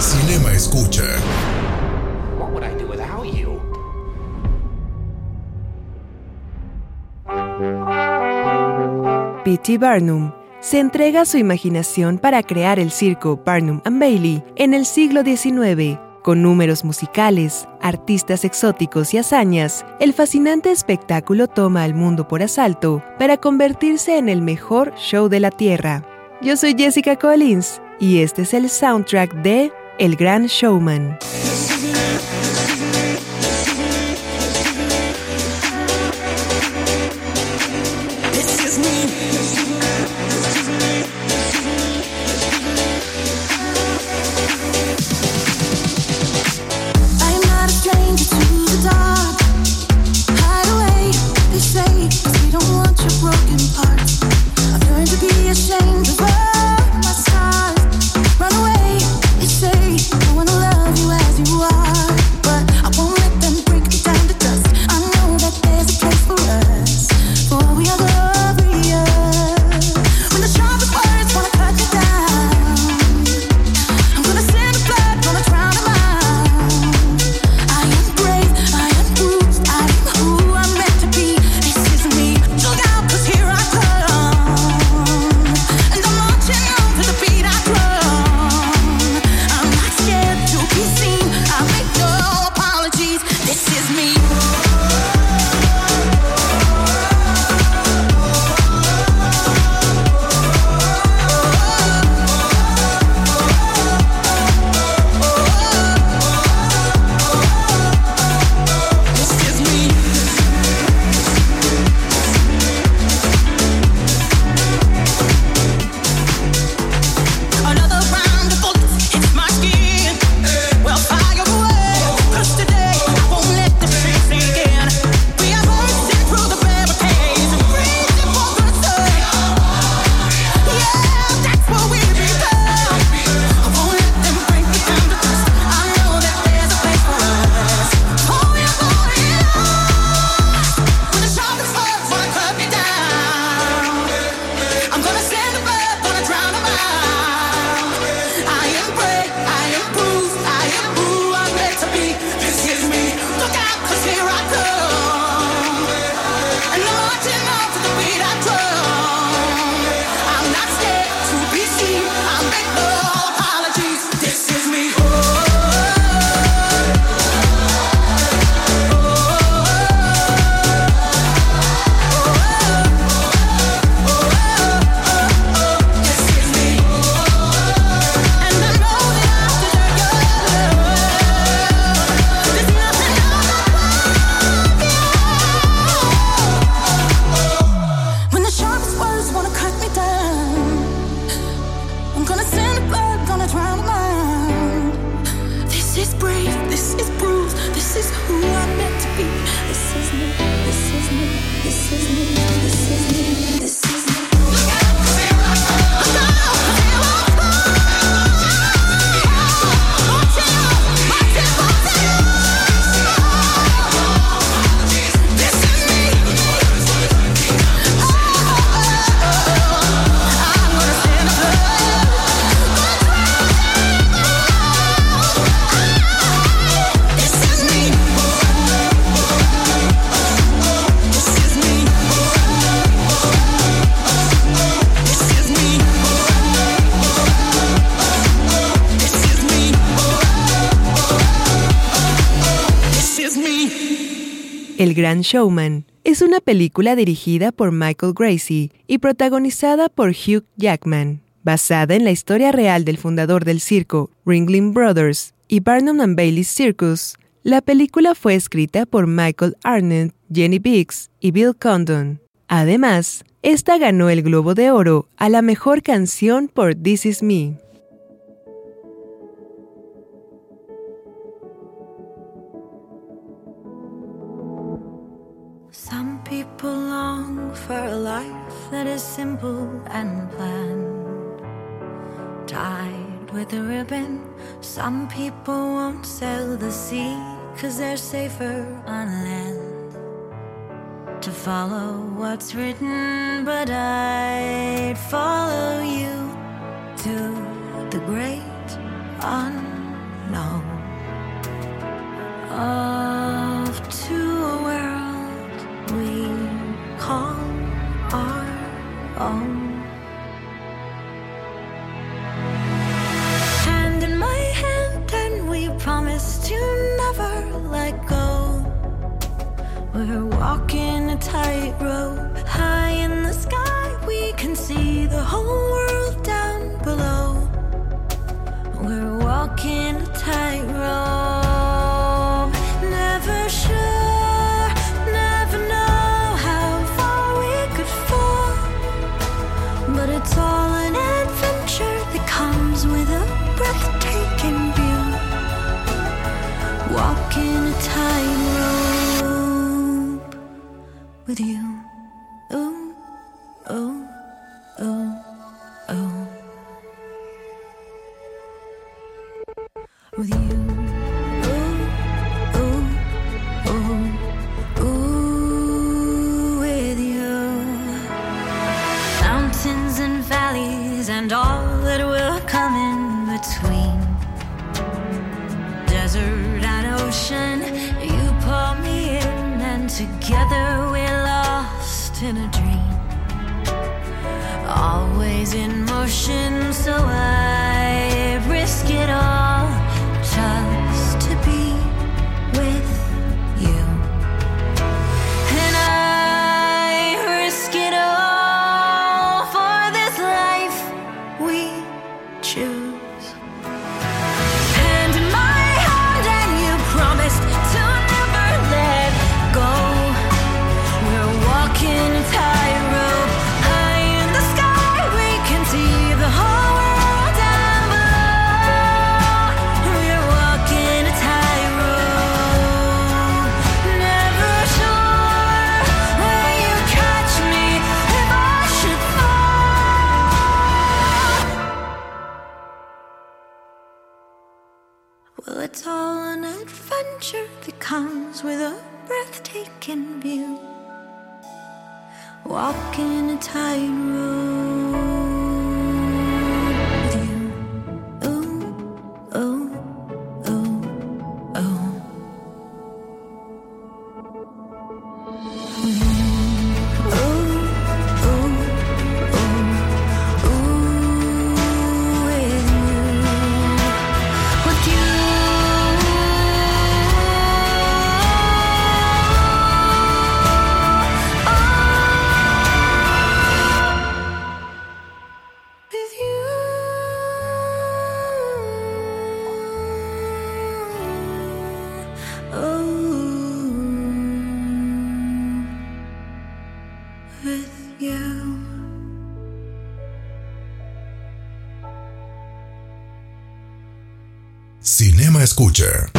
Cinema Escucha. What would I do without you? P.T. Barnum se entrega a su imaginación para crear el circo Barnum and Bailey en el siglo XIX. Con números musicales, artistas exóticos y hazañas, el fascinante espectáculo toma al mundo por asalto para convertirse en el mejor show de la Tierra. Yo soy Jessica Collins y este es el soundtrack de el Gran Showman. Gran Showman. Es una película dirigida por Michael Gracie y protagonizada por Hugh Jackman, basada en la historia real del fundador del circo, Ringling Brothers, y Barnum and Bailey's Circus. La película fue escrita por Michael Arnett, Jenny Biggs y Bill Condon. Además, esta ganó el Globo de Oro a la mejor canción por This Is Me. for a life that is simple and planned. Tied with a ribbon, some people won't sail the sea, cause they're safer on land. To follow what's written, but I'd follow you to the great unknown. Of to a world we call. Our own. Hand in my hand, and we promise to never let go. We're walking a tightrope. Cinema Escucha.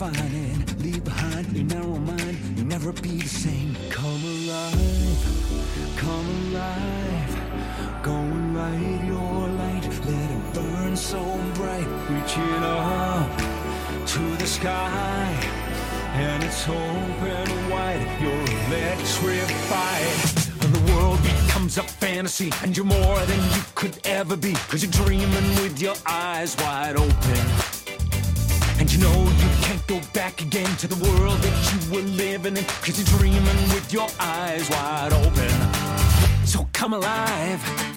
refining. Leave behind your narrow mind, you'll never be the same. Come alive, come alive. Go and light your light, let it burn so bright. Reaching up to the sky, and it's open wide. You're electrified. The world becomes a fantasy, and you're more than you could ever be. Cause you're dreaming with your eyes wide open. And you know back again to the world that you were living in. Cause you're dreaming with your eyes wide open. So come alive.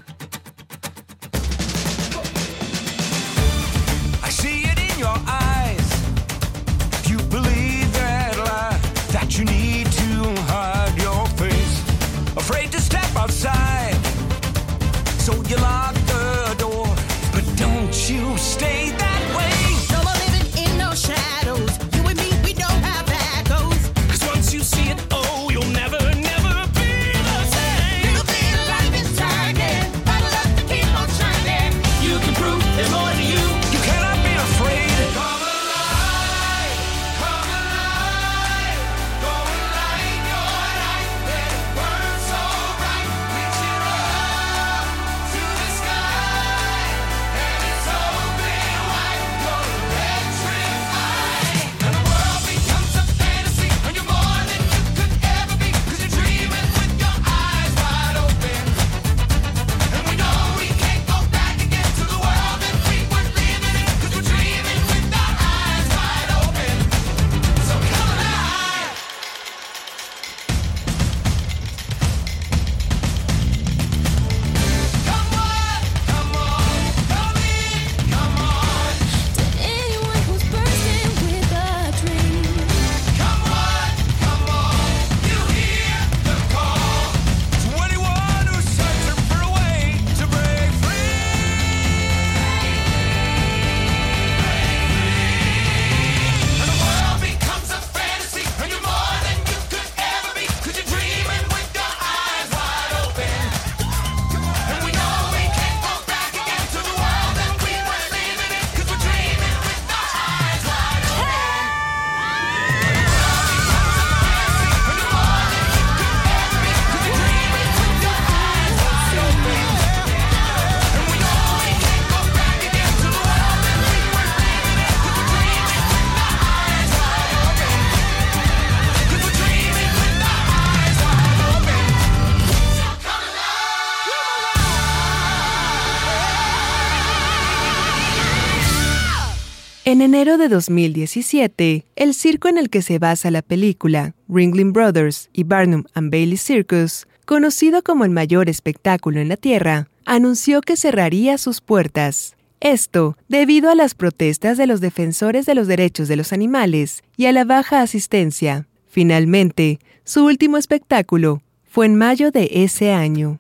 En enero de 2017, el circo en el que se basa la película, Ringling Brothers y Barnum and Bailey Circus, conocido como el mayor espectáculo en la Tierra, anunció que cerraría sus puertas. Esto debido a las protestas de los defensores de los derechos de los animales y a la baja asistencia. Finalmente, su último espectáculo fue en mayo de ese año.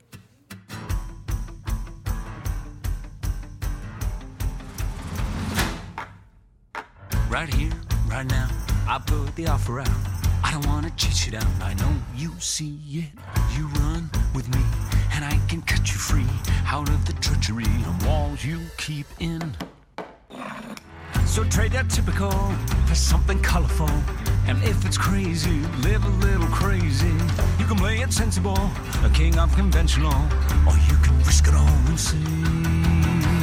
right here, right now. I put the offer out. I don't wanna chase you down. I know you see it. You run with me, and I can cut you free out of the treachery and walls you keep in. So trade that typical for something colorful. And if it's crazy, live a little crazy. You can play it sensible, a king of conventional, or you can risk it all and see.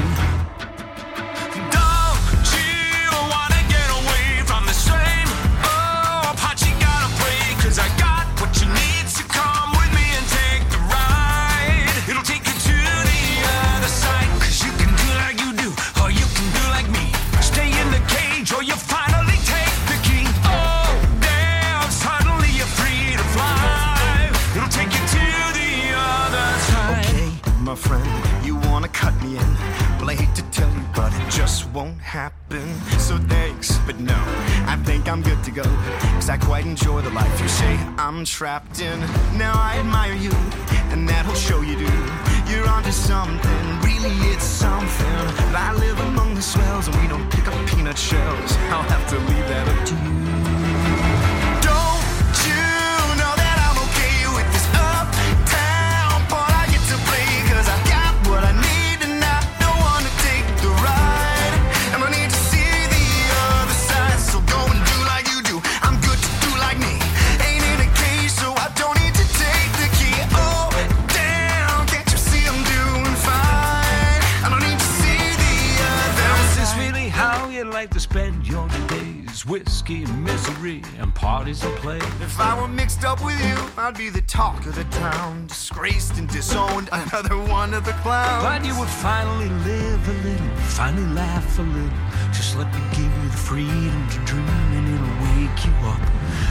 Trapped in. Now I admire you, and that'll show you do. You're onto something, really it's something. I live among the swells, and we don't pick up peanut shells. I'll have to leave that whiskey, and misery, and parties and play. If I were mixed up with you, I'd be the talk of the town. Disgraced and disowned, another one of the clowns. But you would finally live a little, finally laugh a little. Just let me give you the freedom to dream, and it'll wake you up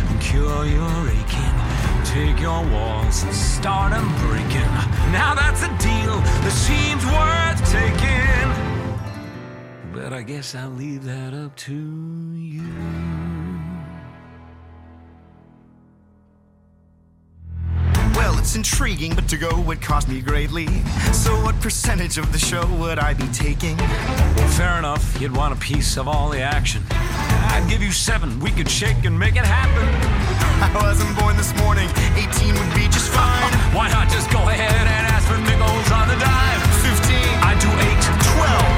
and cure your aching. Take your walls and start them breaking. Now that's a deal that seems worth taking. But I guess I'll leave that up to you. It's intriguing, but to go would cost me greatly. So, what percentage of the show would I be taking? Fair enough, you'd want a piece of all the action. I'd give you seven, we could shake and make it happen. I wasn't born this morning, 18 would be just fine. Why not just go ahead and ask for nickels on the dime? 15, I'd do eight, 12,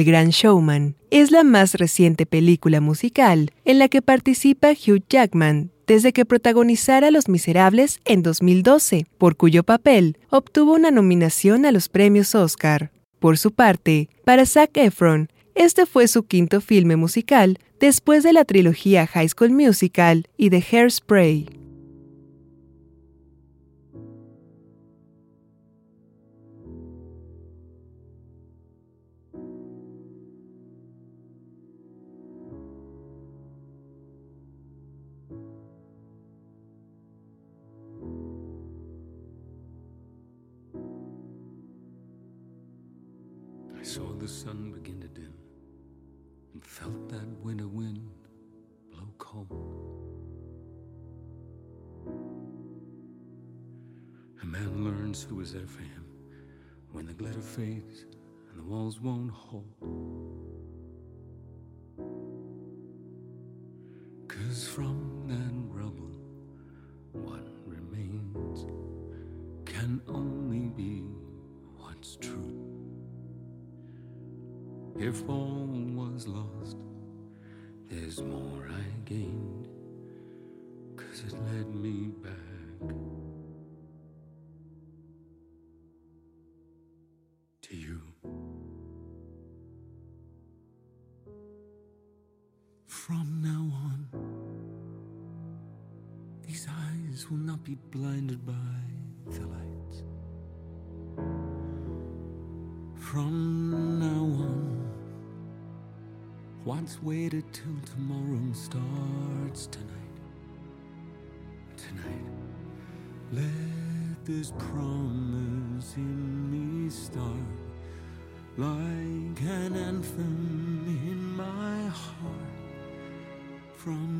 El Gran Showman es la más reciente película musical en la que participa Hugh Jackman desde que protagonizara Los Miserables en 2012, por cuyo papel obtuvo una nominación a los premios Oscar. Por su parte, para Zac Efron, este fue su quinto filme musical después de la trilogía High School Musical y de Hairspray. Learns who is there for him when the glitter fades and the walls won't hold. Cause from that rubble, what remains can only be what's true. If all will not be blinded by the light. From now on, what's waited till tomorrow starts tonight. Tonight, let this promise in me start like an anthem in my heart. From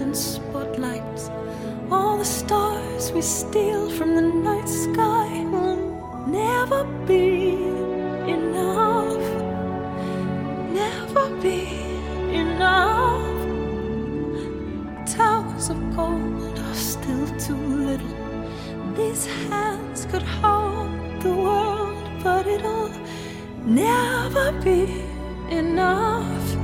thousand spotlights, all the stars we steal from the night sky will never be enough. Never be enough. Towers of gold are still too little. These hands could hold the world, but it'll never be enough.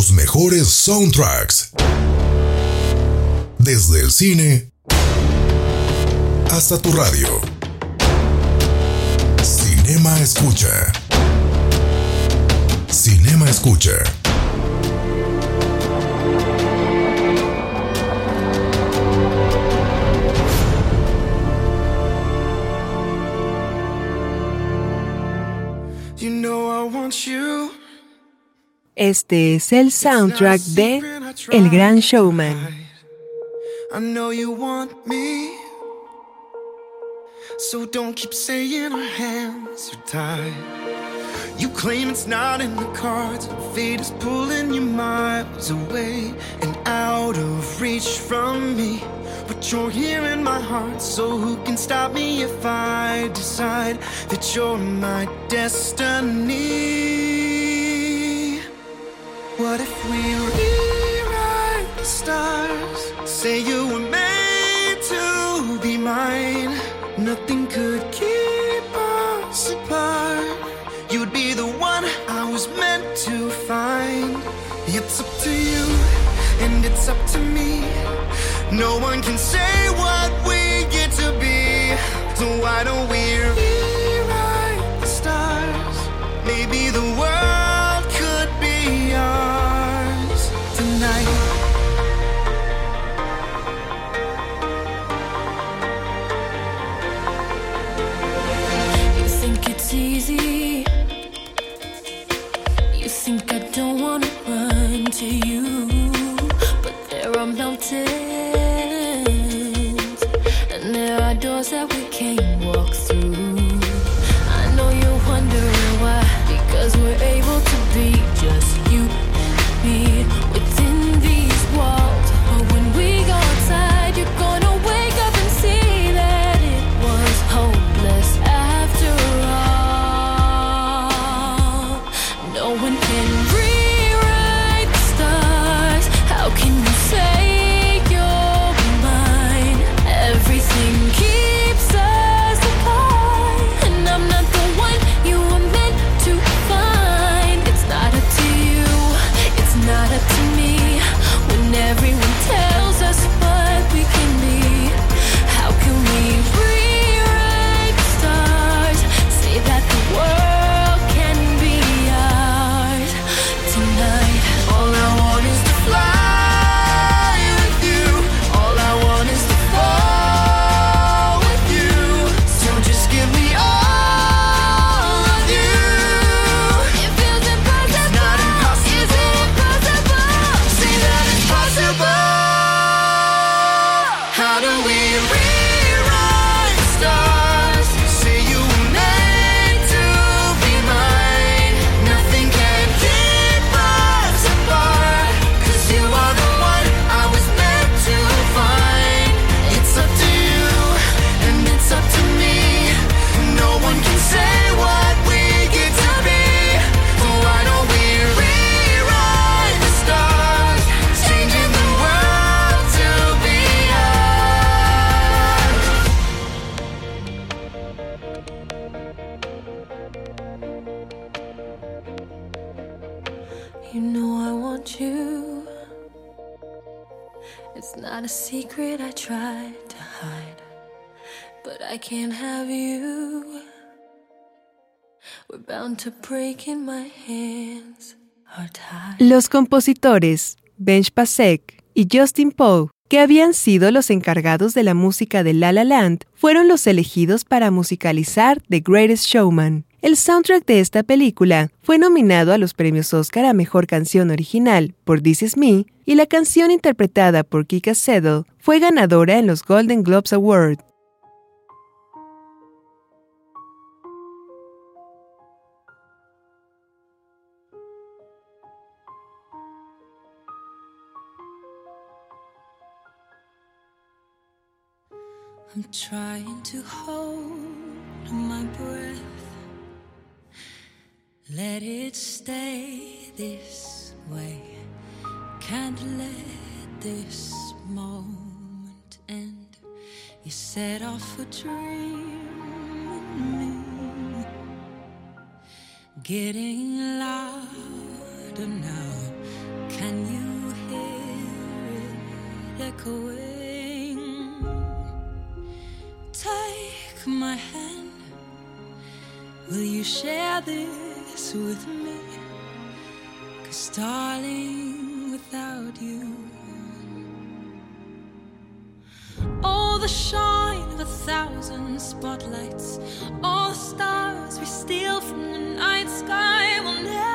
Los mejores soundtracks. Desde el cine hasta tu radio. Cinema Escucha. Cinema Escucha. You know I want you. Este es el soundtrack de El Gran Showman. I know you want me. So don't keep saying our hands are tied. You claim it's not in the cards. Fate is pulling you miles away and out of reach from me. But you're here in my heart, so who can stop me if I decide that you're my destiny? Say you were made to be mine. Nothing could keep us apart. You'd be the one I was meant to find. It's up to you, and it's up to me. No one can say what we get to be. So why don't we It's not a secret I tried to hide, but I can't have you. We're bound to break in my hands. Los compositores Benj Pasek y Justin Poe, que habían sido los encargados de la música de La La Land, fueron los elegidos para musicalizar The Greatest Showman. El soundtrack de esta película fue nominado a los premios Oscar a Mejor Canción Original por This Is Me y la canción interpretada por Kika Settle fue ganadora en los Golden Globes Award. Let it stay this way. Can't let this moment end. You set off a dream. Getting louder now. Can you hear it echoing? Take my hand. Will you share this with me? Cause, darling, without you, all the shine of a thousand spotlights, all the stars we steal from the night sky will never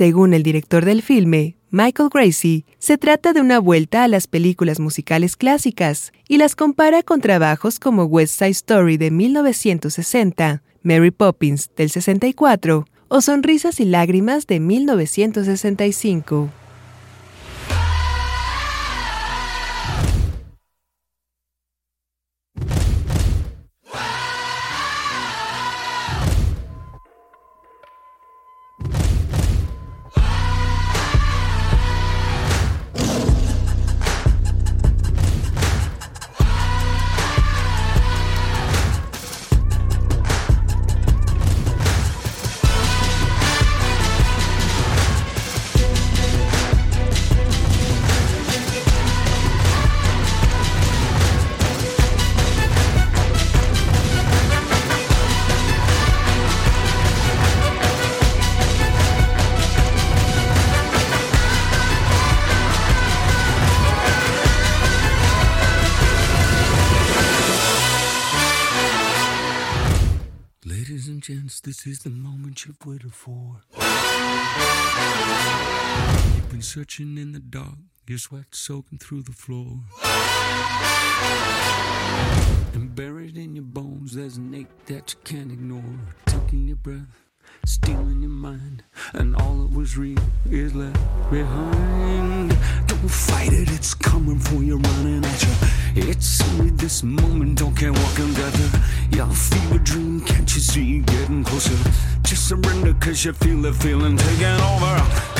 Según el director del filme, Michael Gracie, se trata de una vuelta a las películas musicales clásicas y las compara con trabajos como West Side Story de 1960, Mary Poppins del 64 o Sonrisas y Lágrimas de 1965. This is the moment you've waited for. You've been searching in the dark, your sweat soaking through the floor. And buried in your bones, there's an ache that you can't ignore. Taking your breath, stealing your mind, and all that was real is left behind. Don't fight it, it's coming for you, running at you. It's only this moment, don't care what can gather. Your fever dream can't see you getting closer. Just surrender cause you feel the feeling taking over.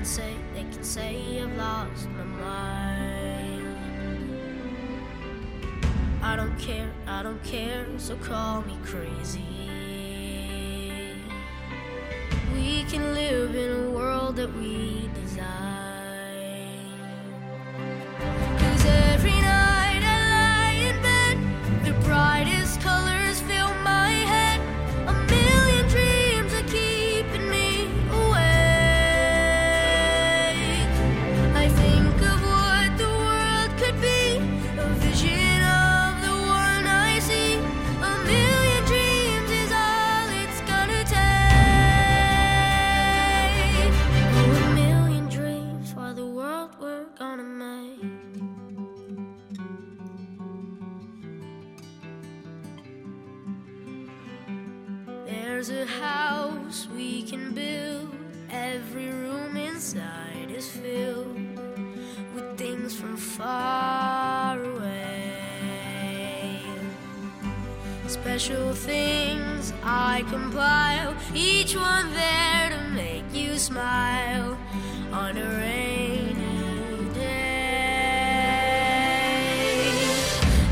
can say, they can say I've lost my mind. I don't care, I don't care, so call me crazy. We can live in a world that we desire. I compile, each one there to make you smile on a rainy day.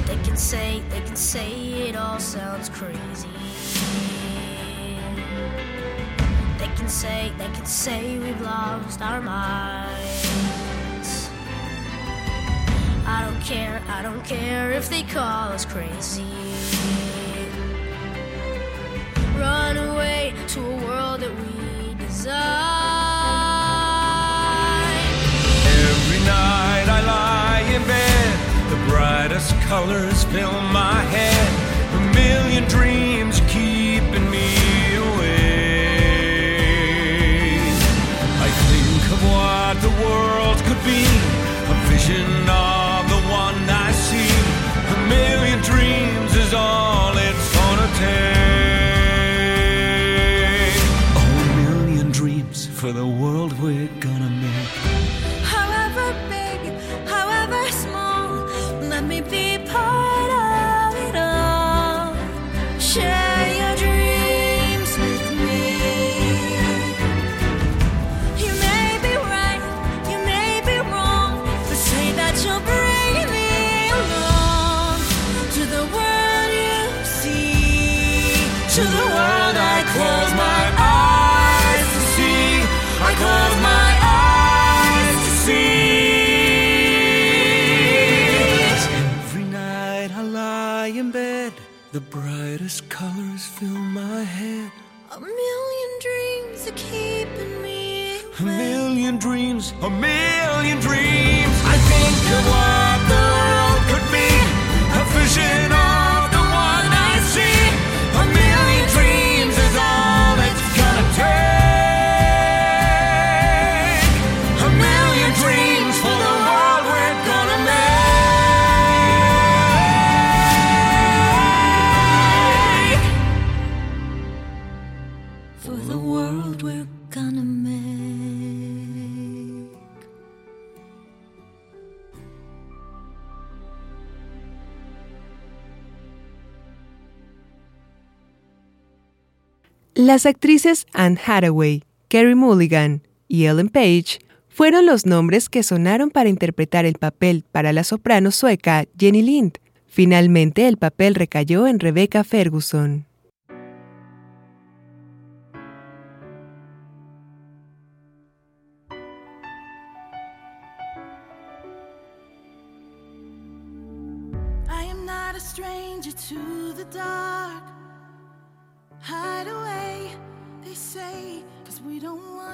They can say, they can say it all sounds crazy. They can say, they can say we've lost our minds. I don't care, I don't care if they call us crazy. Run away to a world that we design. Every night I lie in bed, the brightest colors fill my head. A million dreams keeping me awake. I think of what the world could be, a vision of the one I see. A million dreams is all it's gonna take. For the world we're gonna make. However big, however small, let me be part of it all. Share the brightest colors fill my head. A million dreams are keeping me A million dreams, a million dreams. I think of what the world could be, a vision Las actrices Anne Hathaway, Carey Mulligan y Ellen Page fueron los nombres que sonaron para interpretar el papel para la soprano sueca Jenny Lind. Finalmente el papel recayó en Rebecca Ferguson.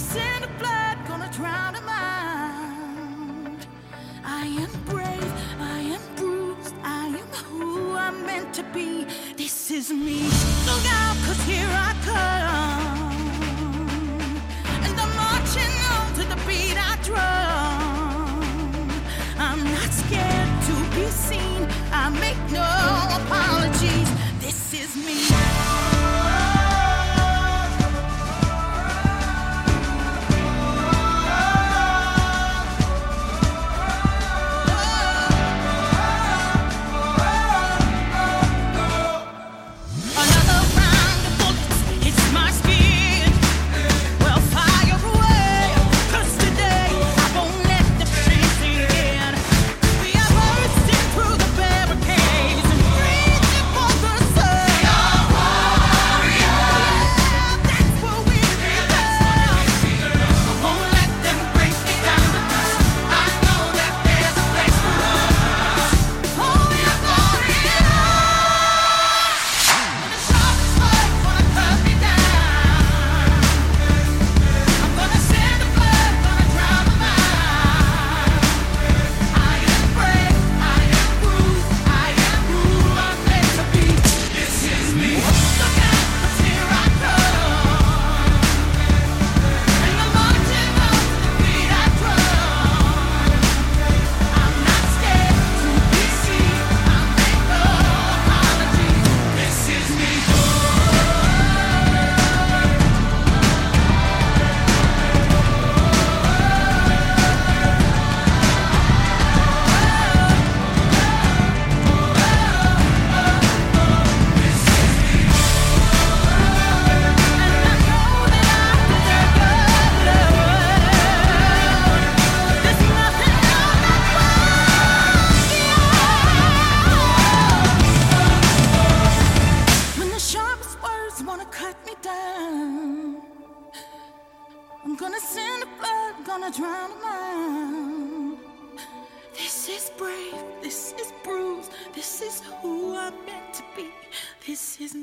Send a blood, gonna drown them out. I am brave, I am bruised, I am who I'm meant to be. This is me. Look out, cause here I come.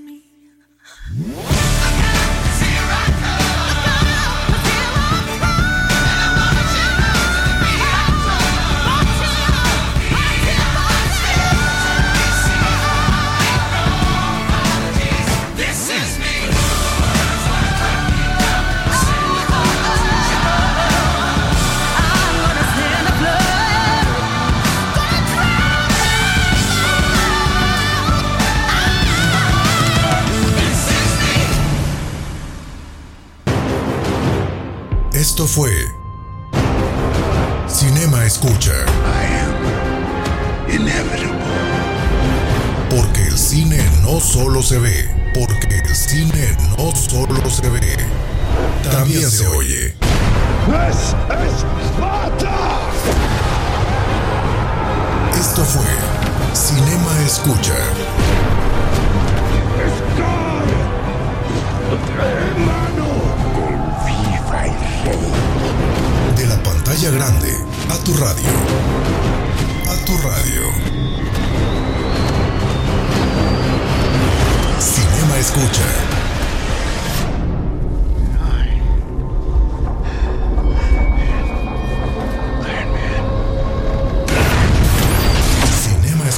Me.